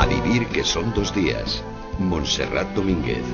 A vivir que son dos días. Montserrat Domínguez.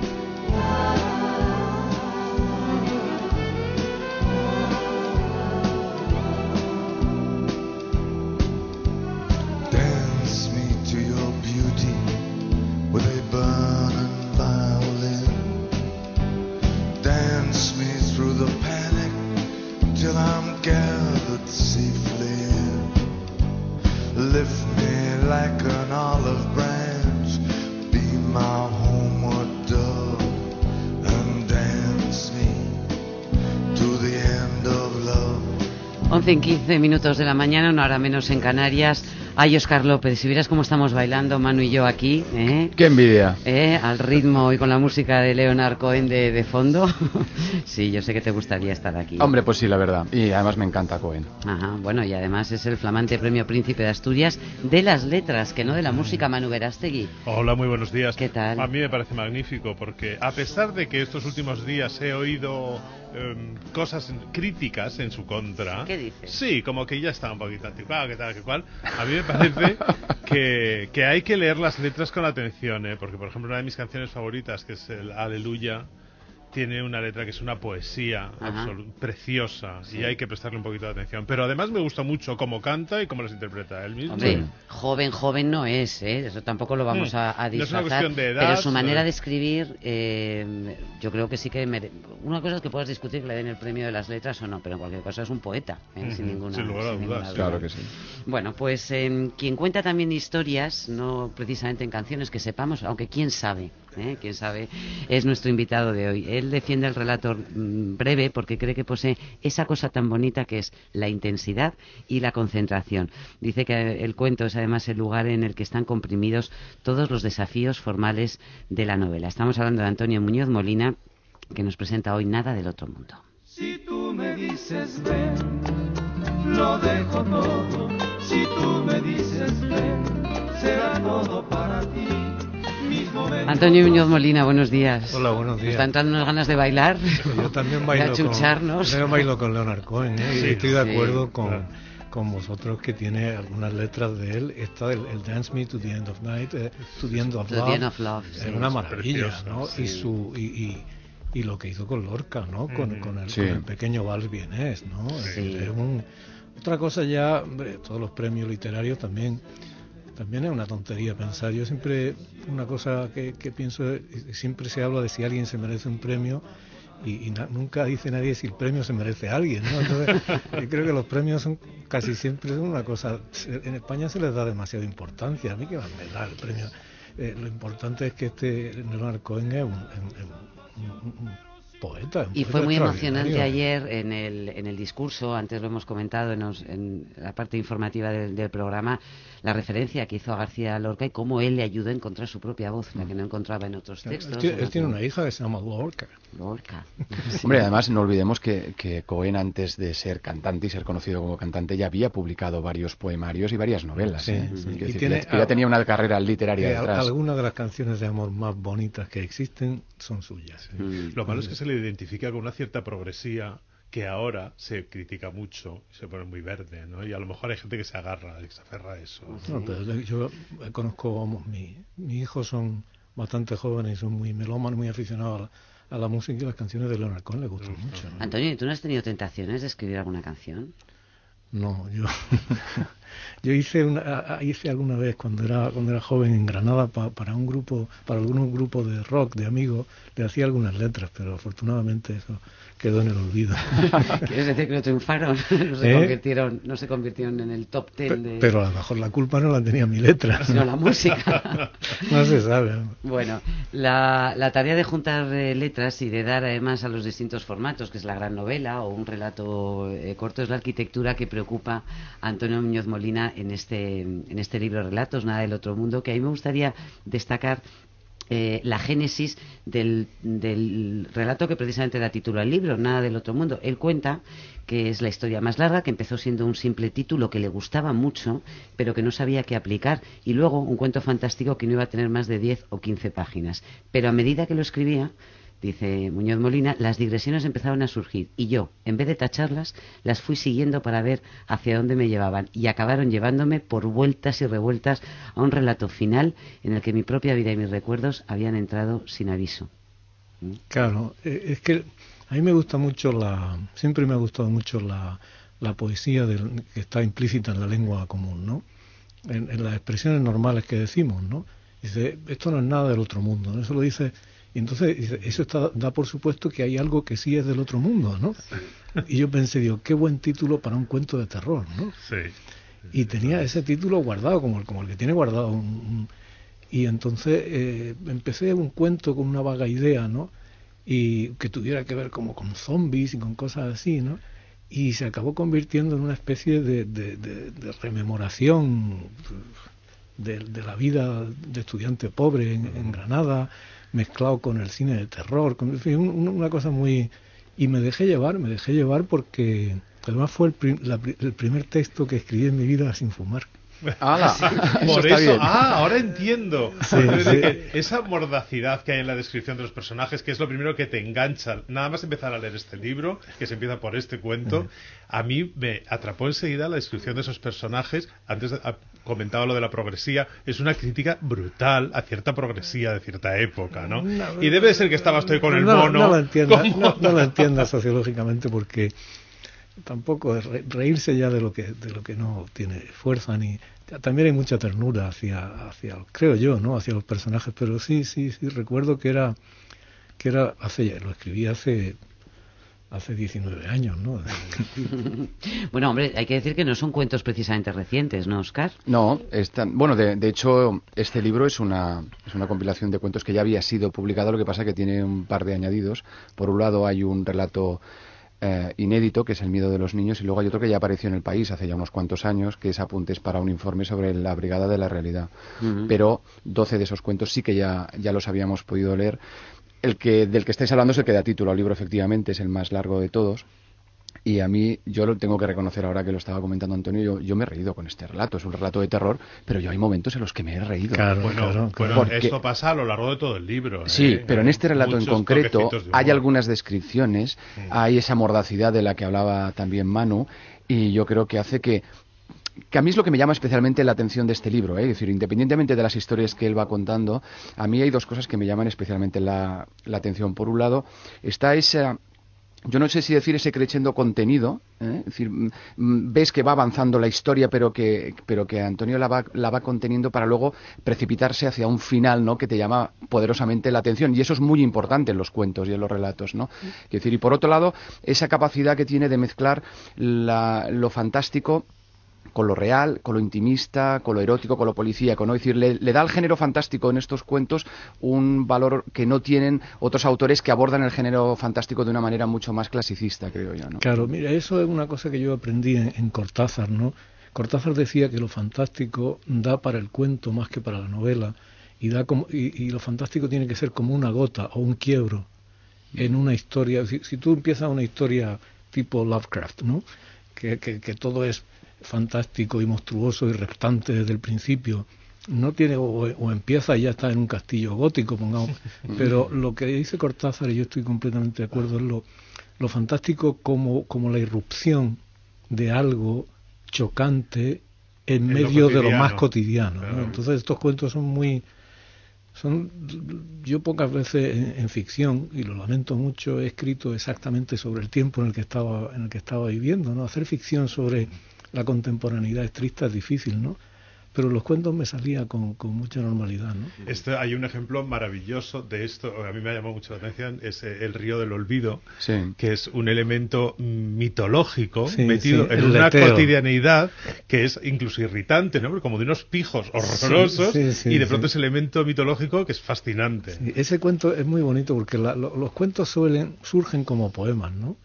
11 en 15 minutos de la mañana, una hora menos en Canarias. Ay, Oscar López, si vieras cómo estamos bailando, Manu y yo aquí, ¿eh? ¡Qué envidia! ¿Eh? Al ritmo y con la música de Leonard Cohen de, de fondo. sí, yo sé que te gustaría estar aquí. Hombre, pues sí, la verdad. Y además me encanta Cohen. Ajá, bueno, y además es el flamante premio Príncipe de Asturias de las letras, que no de la música, Manu Verástegui. Hola, muy buenos días. ¿Qué tal? A mí me parece magnífico porque a pesar de que estos últimos días he oído em, cosas críticas en su contra. ¿Qué dices? Sí, como que ya está un poquito anticuado, que tal, que cual. A mí me parece que, que hay que leer las letras con atención, ¿eh? porque por ejemplo una de mis canciones favoritas, que es el Aleluya, tiene una letra que es una poesía preciosa Sí. y hay que prestarle un poquito de atención. Pero además me gusta mucho cómo canta y cómo las interpreta él mismo. Hombre, joven, joven no es, ¿eh? eso tampoco lo vamos Mm. a, a No es una disfrazar. cuestión de edad, pero su manera de escribir, eh, yo creo que sí que. mere- Una cosa es que puedas discutir que le den el premio de las letras o no, pero en cualquier caso es un poeta, ¿eh? sin ninguna, sin lugar a sin dudas, Claro que sí. Bueno, pues eh, quien cuenta también historias, no precisamente en canciones que sepamos, aunque quién sabe, ¿eh? quién sabe, es nuestro invitado de hoy. Él defiende el relato mm, breve porque cree que posee esa cosa tan bonita que es la intensidad y la concentración. Dice que el cuento es además el lugar en el que están comprimidos todos los desafíos formales de la novela. Estamos hablando de Antonio Muñoz Molina, que nos presenta hoy Nada del otro mundo. Si tú me dices ven, lo dejo todo. Si tú me dices ven, será todo para ti. Antonio Muñoz Molina, buenos días. Hola, buenos Nos días. están dando unas ganas de bailar. Yo también de bailo, achucharnos. con, yo bailo con Leonard Cohen, ¿eh? Sí, y estoy de sí, acuerdo con, claro. con vosotros que tiene algunas letras de él. Esta, el, el Dance Me to the End of Night, eh, to the End of To the Love, End of Love, es sí. una maravilla, preciosa, ¿no? sí. Y, su, y, y, y lo que hizo con Lorca, ¿no? Con, Ujú. con, el, Sí. con el pequeño Vals Vienés, ¿no? Sí. Es un- otra cosa ya, hombre, todos los premios literarios también también es una tontería pensar. Yo siempre, una cosa que, pienso, siempre se habla de si alguien se merece un premio y, nunca dice nadie si el premio se merece a alguien. ¿no? Entonces, yo creo que los premios son casi siempre una cosa. En España se les da demasiada importancia. A mí que más me da el premio. Eh, lo importante es que este Leonard Cohen es un- un- un poeta. un Y poeta fue muy emocionante ayer en el, en el discurso, antes lo hemos comentado en, los- en la parte informativa del, del programa, la referencia que hizo a García Lorca y cómo él le ayudó a encontrar su propia voz, la que no encontraba en otros textos. él tiene una hija que se llama Lorca. Lorca. Hombre, además no olvidemos que, que Cohen antes de ser cantante y ser conocido como cantante ya había publicado varios poemarios y varias novelas. Sí, ¿eh? sí. Y decir, tiene que ya tenía una carrera literaria detrás. algunas de las canciones de amor más bonitas que existen son suyas. Mm. Lo malo es que se le identifica con una cierta progresía que ahora se critica mucho, se pone muy verde, ¿no? Y a lo mejor hay gente que se agarra, que se aferra a eso. No, pero yo conozco, vamos, mi, mis hijos son bastante jóvenes y son muy melómanos, muy aficionados a la, a la música y las canciones de Leonard Cohen les gustan mucho. ¿no? Antonio, ¿y ¿tú no has tenido tentaciones de escribir alguna canción? No, yo, yo hice una, hice alguna vez cuando era cuando era joven en Granada pa- para un grupo, para algún grupo de rock de amigos, le hacía algunas letras, pero afortunadamente eso quedó en el olvido. ¿Quieres decir que no triunfaron? No se, ¿Eh? convirtieron, no se convirtieron en el top ten de... Pe- Pero a lo mejor la culpa no la tenía mi letra. sino la música. No se sabe. Bueno, la, la tarea de juntar eh, letras y de dar además a los distintos formatos, que es la gran novela o un relato eh, corto, es la arquitectura que preocupa a Antonio Muñoz Molina en este, en este libro Relatos, Nada del Otro Mundo, que a mí me gustaría destacar eh, la génesis del, del relato que precisamente da título al libro, Nada del Otro Mundo. Él cuenta que es la historia más larga, que empezó siendo un simple título que le gustaba mucho, pero que no sabía qué aplicar, y luego un cuento fantástico que no iba a tener más de 10 o 15 páginas. Pero a medida que lo escribía, dice Muñoz Molina, las digresiones empezaron a surgir y yo, en vez de tacharlas, las fui siguiendo para ver hacia dónde me llevaban y acabaron llevándome por vueltas y revueltas a un relato final en el que mi propia vida y mis recuerdos habían entrado sin aviso. ¿Mm? Claro, eh, es que a mí me gusta mucho la, siempre me ha gustado mucho la, la poesía del, que está implícita en la lengua común, ¿no? En, en las expresiones normales que decimos, ¿no? Dice, esto no es nada del otro mundo, ¿no? Eso lo dice y entonces eso está, da por supuesto que hay algo que sí es del otro mundo, ¿no? Y yo pensé, digo, qué buen título para un cuento de terror, ¿no? Sí. Y tenía ese título guardado, como el, como el que tiene guardado un... y entonces eh, empecé un cuento con una vaga idea, ¿no? Y que tuviera que ver como con zombies y con cosas así, ¿no? Y se acabó convirtiendo en una especie de, de, de, de rememoración de, la vida de estudiante pobre en, en Granada, mezclado con el cine de terror, con, fin, una cosa muy... Y me dejé llevar, me dejé llevar porque además fue el, prim, la, el primer texto que escribí en mi vida sin fumar. ¡Hala! Por eso, ah, ahora entiendo. Sí, sí. esa mordacidad que hay en la descripción de los personajes, que es lo primero que te engancha, nada más empezar a leer este libro, que se empieza por este cuento, a mí me atrapó enseguida la descripción de esos personajes. Antes comentaba lo de la progresía, es una crítica brutal a cierta progresía de cierta época, ¿no? no y debe de ser que estaba estoy con el no, mono. No lo entienda, no, no lo entienda sociológicamente porque tampoco es reírse ya de lo que de lo que no tiene fuerza ni también hay mucha ternura hacia hacia creo yo no hacia los personajes pero sí sí sí recuerdo que era que era hace lo escribí hace hace 19 años, ¿no? bueno, hombre, hay que decir que no son cuentos precisamente recientes, ¿no, Oscar? No, están, bueno, de, de, hecho, este libro es una, es una compilación de cuentos que ya había sido publicado, lo que pasa que tiene un par de añadidos. Por un lado hay un relato eh, inédito, que es El miedo de los niños, y luego hay otro que ya apareció en el país hace ya unos cuantos años, que es Apuntes para un informe sobre la Brigada de la Realidad. Uh -huh. Pero 12 de esos cuentos sí que ya, ya los habíamos podido leer. El que, del que estáis hablando es el que da título al libro, efectivamente, es el más largo de todos. Y a mí, yo lo tengo que reconocer ahora que lo estaba comentando Antonio, yo, yo me he reído con este relato. Es un relato de terror, pero yo hay momentos en los que me he reído. Claro, bueno, claro, claro. Porque, esto pasa a lo largo de todo el libro. Sí, ¿eh? pero en este relato en concreto hay algunas descripciones, sí. hay esa mordacidad de la que hablaba también Manu, y yo creo que hace que que a mí es lo que me llama especialmente la atención de este libro, ¿eh? es decir, independientemente de las historias que él va contando, a mí hay dos cosas que me llaman especialmente la, la atención. Por un lado, está esa yo no sé si decir ese creciendo contenido, ¿eh? es decir, ves que va avanzando la historia, pero que, pero que Antonio la va, la va conteniendo para luego precipitarse hacia un final, ¿no? Que te llama poderosamente la atención. Y eso es muy importante en los cuentos y en los relatos, ¿no? Es decir, y por otro lado, esa capacidad que tiene de mezclar la, lo fantástico con lo real, con lo intimista, con lo erótico, con lo policíaco, ¿no? Es decir, le, le, da al género fantástico en estos cuentos un valor que no tienen otros autores que abordan el género fantástico de una manera mucho más clasicista, creo yo, ¿no? Claro, mira, eso es una cosa que yo aprendí en, Cortázar, ¿no? Cortázar decía que lo fantástico da para el cuento más que para la novela y, da como, y, lo fantástico tiene que ser como una gota o un quiebro en una historia. Si, si tú empiezas una historia tipo Lovecraft, ¿no? Que, que, que todo es fantástico y monstruoso y reptante desde el principio. No tiene, o, o, empieza y ya está en un castillo gótico, pongamos. Pero lo que dice Cortázar, y yo estoy completamente de acuerdo, es lo, lo fantástico como, como la irrupción de algo chocante en, en medio lo de lo más cotidiano. Claro. ¿no? Entonces estos cuentos son muy... Son, yo pocas veces en, en, ficción, y lo lamento mucho, he escrito exactamente sobre el tiempo en el que estaba, en el que estaba viviendo. ¿no? Hacer ficción sobre la contemporaneidad estricta es difícil, ¿no? Pero los cuentos me salía con, con mucha normalidad, ¿no? Este, hay un ejemplo maravilloso de esto, a mí me ha llamado mucho la atención, es El río del olvido, sí. que es un elemento mitológico sí, metido sí, en una leteo. cotidianeidad que es incluso irritante, ¿no? Como de unos pijos horrorosos y de pronto ese elemento mitológico que es fascinante. ese cuento es muy bonito porque la, lo, los cuentos suelen, surgen como poemas, ¿no?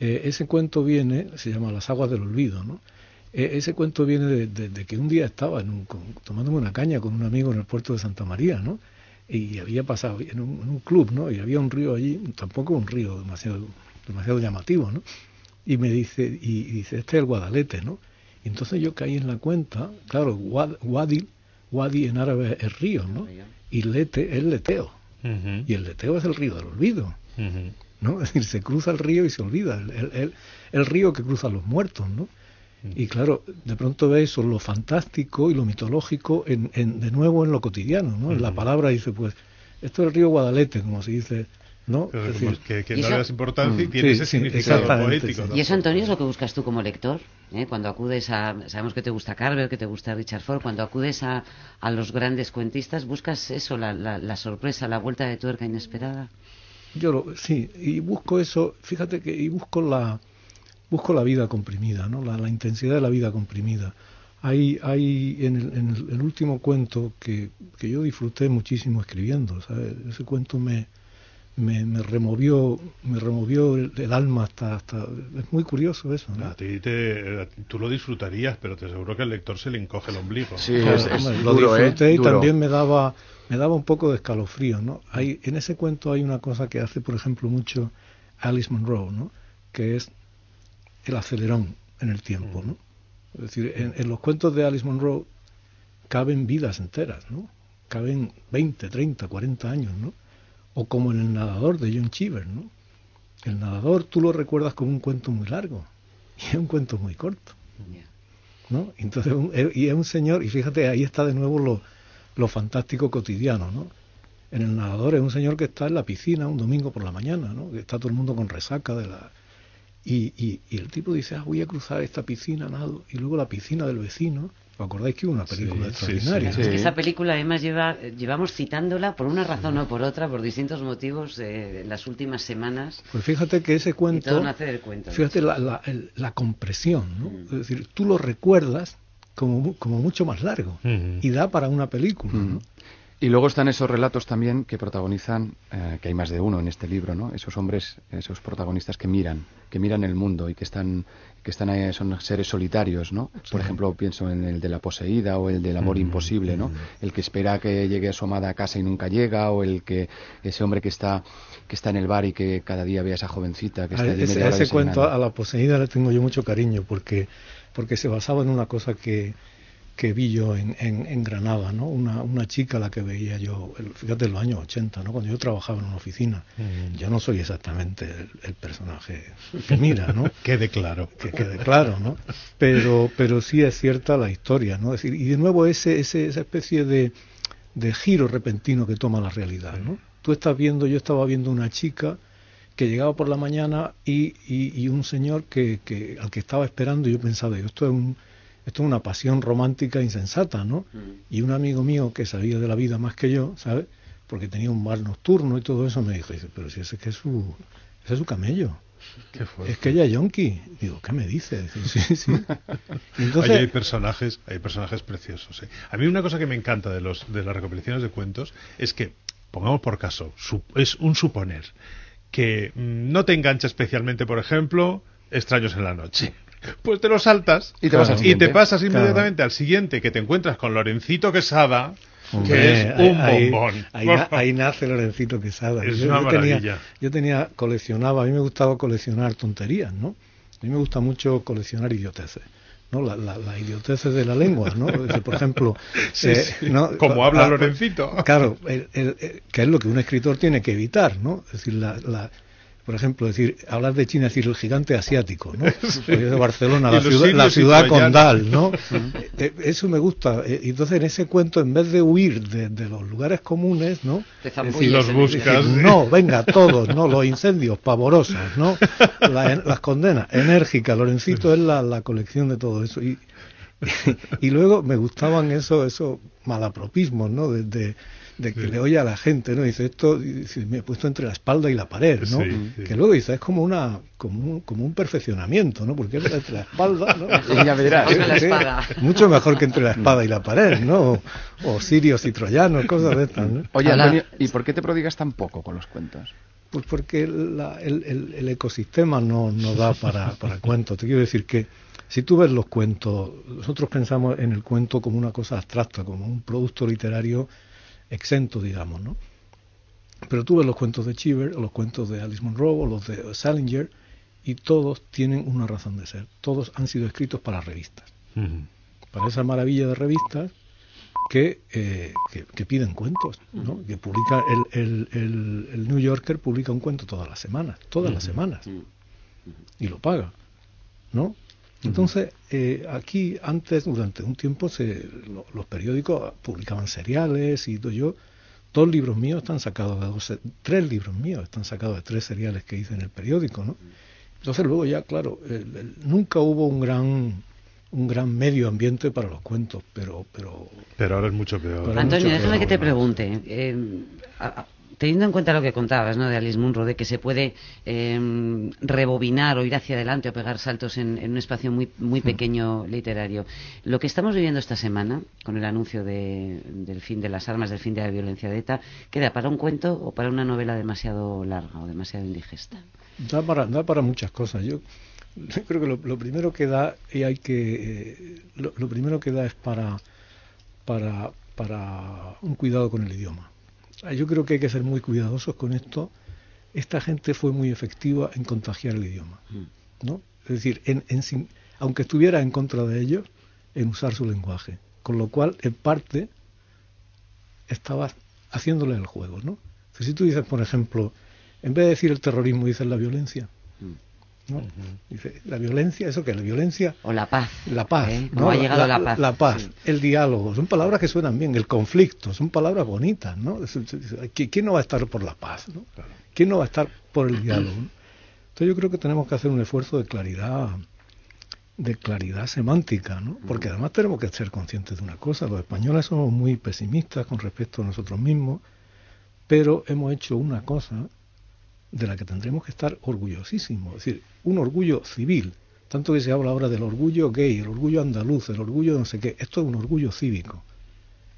Eh, ese cuento viene, se llama Las aguas del olvido, ¿no? Eh, ese cuento viene de, de, de, que un día estaba en un, con, tomándome una caña con un amigo en el puerto de Santa María, ¿no? Y había pasado en un, en un, club, ¿no? Y había un río allí, tampoco un río demasiado, demasiado llamativo, ¿no? Y me dice, y, y dice, este es el Guadalete, ¿no? Y entonces yo caí en la cuenta, claro, Wadi, Wadi en árabe es río, ¿no? Y lete es leteo. Y el leteo es el río del olvido. ¿No? Es decir, se cruza el río y se olvida. El, el, río que cruza los muertos, ¿no? Y claro, de pronto ves eso, lo fantástico y lo mitológico en, en, de nuevo en lo cotidiano, ¿no? En la palabra dice, pues, esto es el río Guadalete, como se dice ¿no? que, no le das importancia y mm. tiene ese significado poético. Y eso, Antonio, es lo que buscas tú como lector. ¿eh? Cuando acudes a. Sabemos que te gusta Carver, que te gusta Richard Ford. Cuando acudes a, a los grandes cuentistas, ¿buscas eso, la, la, sorpresa, la vuelta de tuerca inesperada? Yo lo, sí, y busco eso. Fíjate que. Y busco la. Busco la vida comprimida, ¿no? La, intensidad de la vida comprimida. Hay, hay en, el, en el, último cuento que, que yo disfruté muchísimo escribiendo, ¿sabes? Ese cuento me, me, me, removió me removió el, alma hasta, hasta es muy curioso eso a ti te, tú lo disfrutarías pero te aseguro que al lector se le encoge el ombligo. Sí lo disfruté ¿eh? y también me daba me daba un poco de escalofrío no hay en ese cuento hay una cosa que hace por ejemplo mucho Alice Munro no que es el acelerón en el tiempo no es decir en, en los cuentos de Alice Munro caben vidas enteras no caben 20 30 40 años no o como en El nadador de John Cheever, ¿no? El nadador tú lo recuerdas como un cuento muy largo y es un cuento muy corto. ¿no? Entonces, y es un señor, y fíjate, ahí está de nuevo lo, lo fantástico cotidiano, ¿no? En el nadador es un señor que está en la piscina un domingo por la mañana, ¿no? Que está todo el mundo con resaca de la... Y, y, y el tipo dice, ah, voy a cruzar esta piscina, nado, y luego la piscina del vecino, ¿Os acordáis que hubo una película extraordinaria? Es que esa película además lleva, llevamos citándola por una razón o por otra, por distintos motivos, eh, en las últimas semanas. Pues fíjate que ese cuento, todo nace del cuento fíjate la, la, la, compresión, ¿no? Mm. Es decir, tú lo recuerdas como, como mucho más largo y da para una película, ¿no? Y luego están esos relatos también que protagonizan, eh, que hay más de uno en este libro, ¿no? Esos hombres, esos protagonistas que miran, que miran el mundo y que están, que están ahí, son seres solitarios, ¿no? Por ejemplo, pienso en el de la poseída o el del amor mm, imposible, ¿no? Mm. El que espera que llegue su amada a casa y nunca llega, o el que ese hombre que está que está en el bar y que cada día ve a esa jovencita que está allí ese, ese cuento a la poseída le tengo yo mucho cariño porque porque se basaba en una cosa que que vi yo en, en, Granada, ¿no? Una, una, chica la que veía yo, fíjate, en los años 80, ¿no? Cuando yo trabajaba en una oficina. Mm. Yo no soy exactamente el, personaje que mira, ¿no? quede claro. Que quede claro, ¿no? Pero, pero sí es cierta la historia, ¿no? decir, y de nuevo ese, ese, esa especie de, de giro repentino que toma la realidad, ¿no? Tú estás viendo, yo estaba viendo una chica que llegaba por la mañana y, y, y un señor que, que, al que estaba esperando, yo pensaba, esto es un esto es una pasión romántica insensata, ¿no? Mm. Y un amigo mío que sabía de la vida más que yo, ¿sabes? Porque tenía un bar nocturno y todo eso, me dijo, pero si ese es que es su, ese es su camello. es que ella es yonki. Digo, ¿qué me dice? sí, sí. Entonces... hay personajes, hay personajes preciosos. ¿eh? A mí una cosa que me encanta de los de las recopilaciones de cuentos es que, pongamos por caso, es un suponer que mm, no te engancha especialmente, por ejemplo, Extraños en la noche pues te lo saltas y te, pasas inmediatamente al siguiente que te encuentras con Lorencito Quesada que es un bombón. Ahí, nace Lorencito Quesada. Es yo, una tenía, yo tenía, coleccionaba, a mí me gustaba coleccionar tonterías, ¿no? A mí me gusta mucho coleccionar idioteces. ¿no? La, la, idioteces de la lengua, ¿no? Por ejemplo, eh, como habla ah, Lorencito. Claro, que es lo que un escritor tiene que evitar, ¿no? Es decir, la, por ejemplo, decir, hablar de China, decir el gigante asiático, ¿no? de Barcelona, la ciudad, la ciudad condal, ¿no? Eh, eso me gusta. Eh, entonces, en ese cuento, en vez de huir de, los lugares comunes, ¿no? Decir, los buscas. no, venga, todos, ¿no? Los incendios pavorosos, ¿no? las condenas enérgicas. Lorencito es la, la colección de todo eso. Y, y, luego me gustaban esos eso malapropismos, ¿no? Desde de que le oye a la gente, ¿no? Dice, esto me he puesto entre la espalda y la pared, ¿no? Que luego dice, es como una como un, como un perfeccionamiento, ¿no? Porque es entre la espalda, ¿no? ya verás. Mucho mejor que entre la espada y la pared, ¿no? O, sirios y troyanos, cosas de estas, ¿no? Oye, Antonio, ¿y por qué te prodigas tan poco con los cuentos? Pues porque el, el, el, ecosistema no, no da para, para cuentos. Te quiero decir que si tú ves los cuentos, nosotros pensamos en el cuento como una cosa abstracta, como un producto literario exento, digamos, ¿no? Pero tú ves los cuentos de Cheever, o los cuentos de Alice Munro, o los de Salinger, y todos tienen una razón de ser. Todos han sido escritos para revistas. Para esa maravilla de revistas que, eh, que, piden cuentos, ¿no? que publica el, el, el, New Yorker publica un cuento todas las semanas, todas las semanas, y lo paga, ¿no? Entonces, eh, aquí antes, durante un tiempo, se, los periódicos publicaban seriales y todo yo. Dos libros míos están sacados de dos, tres libros míos están sacados de tres seriales que hice en el periódico, ¿no? Entonces luego ya, claro, nunca hubo un gran un gran medio ambiente para los cuentos, pero pero pero ahora es mucho peor. Antonio, déjame que te pregunte. Eh, teniendo en cuenta lo que contabas ¿no? de Alice Munro, de que se puede em, rebobinar o ir hacia adelante o pegar saltos en, un espacio muy, muy pequeño literario, lo que estamos viviendo esta semana, con el anuncio del fin de las armas, del fin de la violencia de ETA, ¿queda para un cuento o para una novela demasiado larga o demasiado indigesta? Da para, da para muchas cosas. Yo creo que lo, primero que da y hay que eh, lo, lo, primero que da es para para para un cuidado con el idioma yo creo que hay que ser muy cuidadosos con esto. Esta gente fue muy efectiva en contagiar el idioma, mm. ¿no? Es decir, en, aunque estuviera en contra de ellos, en usar su lenguaje. Con lo cual, en parte, estaba haciéndole el juego, ¿no? si tú dices, por ejemplo, en vez de decir el terrorismo, dices la violencia, Dice, la violencia, ¿eso que La violencia... O la paz. La paz. ¿Eh? ¿no? ha llegado la, paz. La paz, el diálogo, son palabras que suenan bien, el conflicto, son palabras bonitas, ¿no? ¿Quién no va a estar por la paz, ¿no? ¿Quién no va a estar por el diálogo? Entonces yo creo que tenemos que hacer un esfuerzo de claridad de claridad semántica, ¿no? Porque además tenemos que ser conscientes de una cosa, los españoles somos muy pesimistas con respecto a nosotros mismos, pero hemos hecho una cosa de la que tendremos que estar orgullosísimos, es decir, un orgullo civil, tanto que se habla ahora del orgullo gay, el orgullo andaluz, el orgullo no sé qué, esto es un orgullo cívico.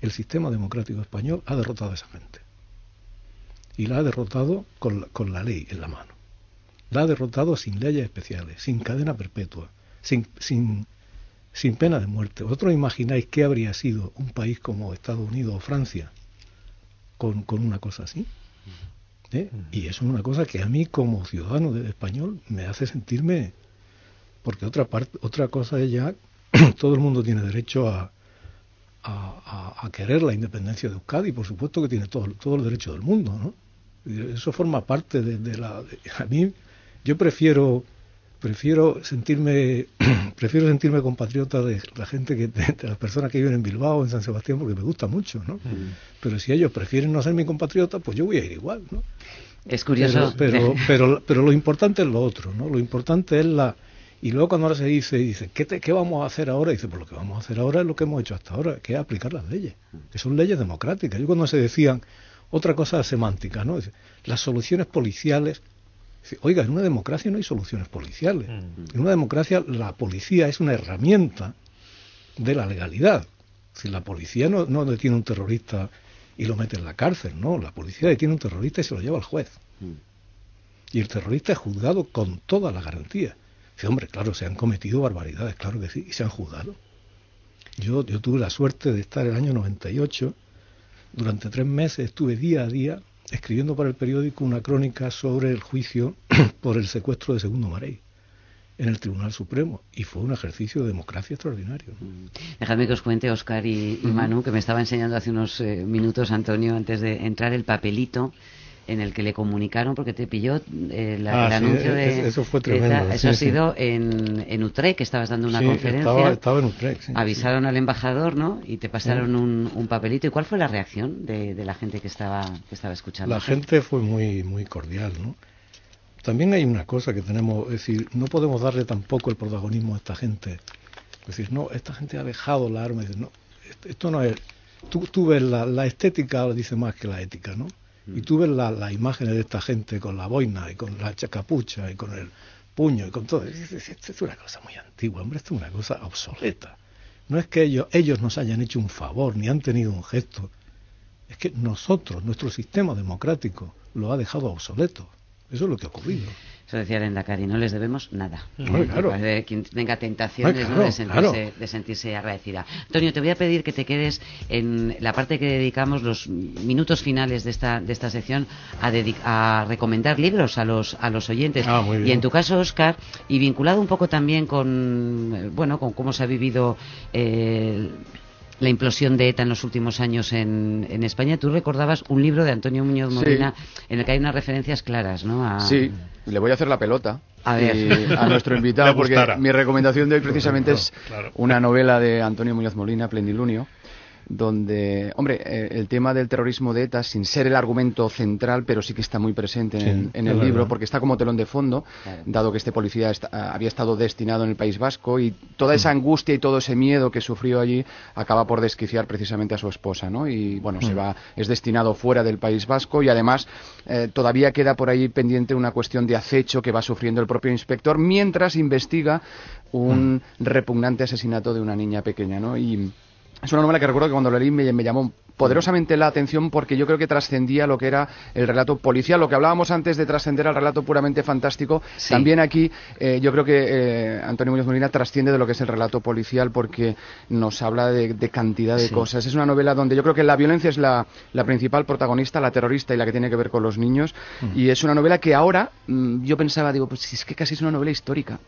El sistema democrático español ha derrotado a esa gente. Y la ha derrotado con la, con la ley en la mano. La ha derrotado sin leyes especiales, sin cadena perpetua, sin, sin, sin pena de muerte. ¿Vosotros imagináis qué habría sido un país como Estados Unidos o Francia con, con una cosa así? ¿Eh? Y eso es una cosa que a mí como ciudadano de español me hace sentirme, porque otra parte, otra cosa es ya, todo el mundo tiene derecho a, a, querer la independencia de Euskadi, por supuesto que tiene todo, todo el derecho del mundo, ¿no? Eso forma parte de, la... a mí, yo prefiero prefiero sentirme prefiero sentirme compatriota de la gente que de, las personas que viven en Bilbao en San Sebastián porque me gusta mucho no pero si ellos prefieren no ser mi compatriota pues yo voy a ir igual no es curioso. Pero pero, pero, lo importante es lo otro no lo importante es la y luego cuando ahora se dice dice ¿qué, qué vamos a hacer ahora dice pues lo que vamos a hacer ahora es lo que hemos hecho hasta ahora que es aplicar las leyes que son leyes democráticas yo cuando se decían otra cosa semántica no las soluciones policiales Oiga, en una democracia no hay soluciones policiales. Mm. En una democracia la policía es una herramienta de la legalidad. Si la policía no, no detiene a un terrorista y lo mete en la cárcel, no, la policía detiene a un terrorista y se lo lleva al juez. Mm. Y el terrorista es juzgado con toda la garantía. Dice, hombre, claro, se han cometido barbaridades, claro que sí, y se han juzgado. Yo, yo tuve la suerte de estar el año 98, durante tres meses estuve día a día escribiendo para el periódico una crónica sobre el juicio por el secuestro de Segundo Marey en el Tribunal Supremo y fue un ejercicio de democracia extraordinario. Mm. Dejadme que os cuente, Oscar y, Manu, que me estaba enseñando hace unos eh, minutos Antonio antes de entrar el papelito en el que le comunicaron, porque te pilló eh, la, ah, el anuncio de... Eso fue tremendo. eso ha sido en, en Utrecht, que estabas dando una conferencia. Estaba, en Utrecht, Avisaron al embajador, ¿no? Y te pasaron un, un, papelito. ¿Y cuál fue la reacción de, de, la gente que estaba, que estaba escuchando? La gente fue muy, muy cordial, ¿no? También hay una cosa que tenemos, es decir, no podemos darle tampoco el protagonismo a esta gente. Es decir, no, esta gente ha dejado la arma. Y dice, no, esto no es... Tú, tú ves la, la estética, dice más que la ética, ¿no? Y tú ves las la imágenes de esta gente con la boina y con la chacapucha y con el puño y con todo. Esto es una cosa muy antigua, hombre, esto es una cosa obsoleta. No es que ellos, ellos nos hayan hecho un favor ni han tenido un gesto. Es que nosotros, nuestro sistema democrático, lo ha dejado obsoleto. Eso es lo que ha ocurrido. Eso decía Lendakari, no les debemos nada. claro. quien tenga tentaciones de, sentirse, de, sentirse, agradecida. Antonio, te voy a pedir que te quedes en la parte que dedicamos los minutos finales de esta, de esta sección a, a recomendar libros a los, a los oyentes. Ah, y en tu caso, Oscar, y vinculado un poco también con, bueno, con cómo se ha vivido. Eh, la implosión de ETA en los últimos años en, en España, tú recordabas un libro de Antonio Muñoz Molina en el que hay unas referencias claras, ¿no? Sí, le voy a hacer la pelota. A, a nuestro invitado, porque mi recomendación de hoy precisamente es una novela de Antonio Muñoz Molina, Plenilunio, donde, hombre, eh, el tema del terrorismo de ETA, sin ser el argumento central, pero sí que está muy presente en, el libro, porque está como telón de fondo, dado que este policía había estado destinado en el País Vasco y toda esa mm. angustia y todo ese miedo que sufrió allí acaba por desquiciar precisamente a su esposa, ¿no? Y bueno, se mm. va, es destinado fuera del País Vasco y además eh, todavía queda por ahí pendiente una cuestión de acecho que va sufriendo el propio inspector mientras investiga un mm. repugnante asesinato de una niña pequeña, ¿no? Y es una novela que recuerdo que cuando la leí me, me llamó poderosamente la atención porque yo creo que trascendía lo que era el relato policial, lo que hablábamos antes de trascender al relato puramente fantástico. También aquí eh, yo creo que eh, Antonio Muñoz Molina trasciende de lo que es el relato policial porque nos habla de, cantidad de cosas. Es una novela donde yo creo que la violencia es la, principal protagonista, la terrorista y la que tiene que ver con los niños. Y es una novela que ahora mm, yo pensaba, digo, pues es que casi es una novela histórica.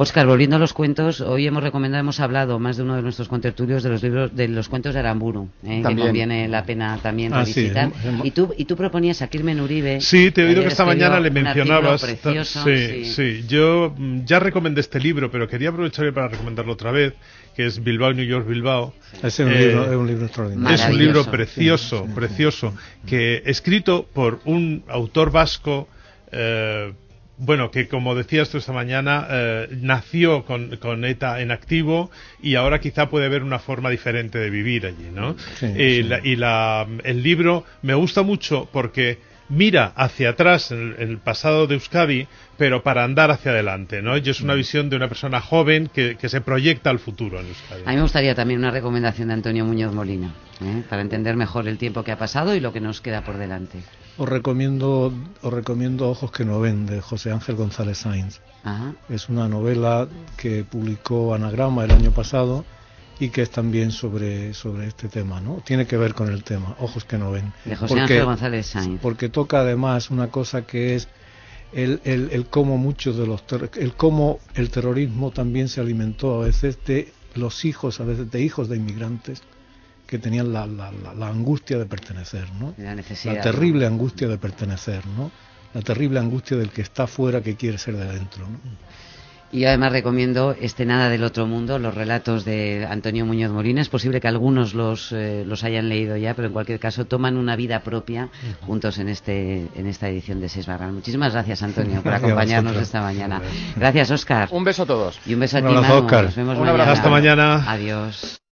Oscar, volviendo a los cuentos, hoy hemos recomendado, hemos hablado más de uno de nuestros contertulios de los libros, de los cuentos de Aramburu, ¿eh? que conviene la pena también ah, revisitar. y tú y tú proponías a Kirmen Uribe. Sí, te he oído que esta mañana le mencionabas. sí, sí, Yo mm, ya recomendé este libro, pero quería aprovechar para recomendarlo otra vez, que es Bilbao, New York, Bilbao. Es un, libro, es un libro extraordinario. Es un libro precioso, precioso, que escrito por un autor vasco. Eh, bueno, que como decías tú esta mañana, eh, nació con, con, ETA en activo y ahora quizá puede haber una forma diferente de vivir allí, ¿no? y, La, el libro me gusta mucho porque mira hacia atrás en el, pasado de Euskadi, pero para andar hacia adelante, ¿no? Y es una mm. visión de una persona joven que, que, se proyecta al futuro en Euskadi. A mí me gustaría también una recomendación de Antonio Muñoz Molina, ¿eh? para entender mejor el tiempo que ha pasado y lo que nos queda por delante. Os recomiendo, os recomiendo Ojos que no ven, de José Ángel González Sainz. Es una novela que publicó Anagrama el año pasado y que es también sobre, sobre este tema, ¿no? Tiene que ver con el tema, Ojos que no ven. De José Ángel González Sainz. Porque toca además una cosa que es el, el, el cómo muchos de los el cómo el terrorismo también se alimentó a veces de los hijos, a veces de hijos de inmigrantes que tenían la, la, la, angustia de pertenecer, ¿no? La, la terrible angustia de pertenecer, ¿no? La terrible angustia del que está fuera que quiere ser de adentro, ¿no? Y además recomiendo este Nada del Otro Mundo, los relatos de Antonio Muñoz Molina. Es posible que algunos los, eh, los hayan leído ya, pero en cualquier caso toman una vida propia juntos en, este, en esta edición de Seis Barras. Muchísimas gracias, Antonio, por acompañarnos esta mañana. Gracias, Oscar. Un beso a todos. Y un beso a ti, Manu. Nos vemos mañana. Hasta mañana. Adiós.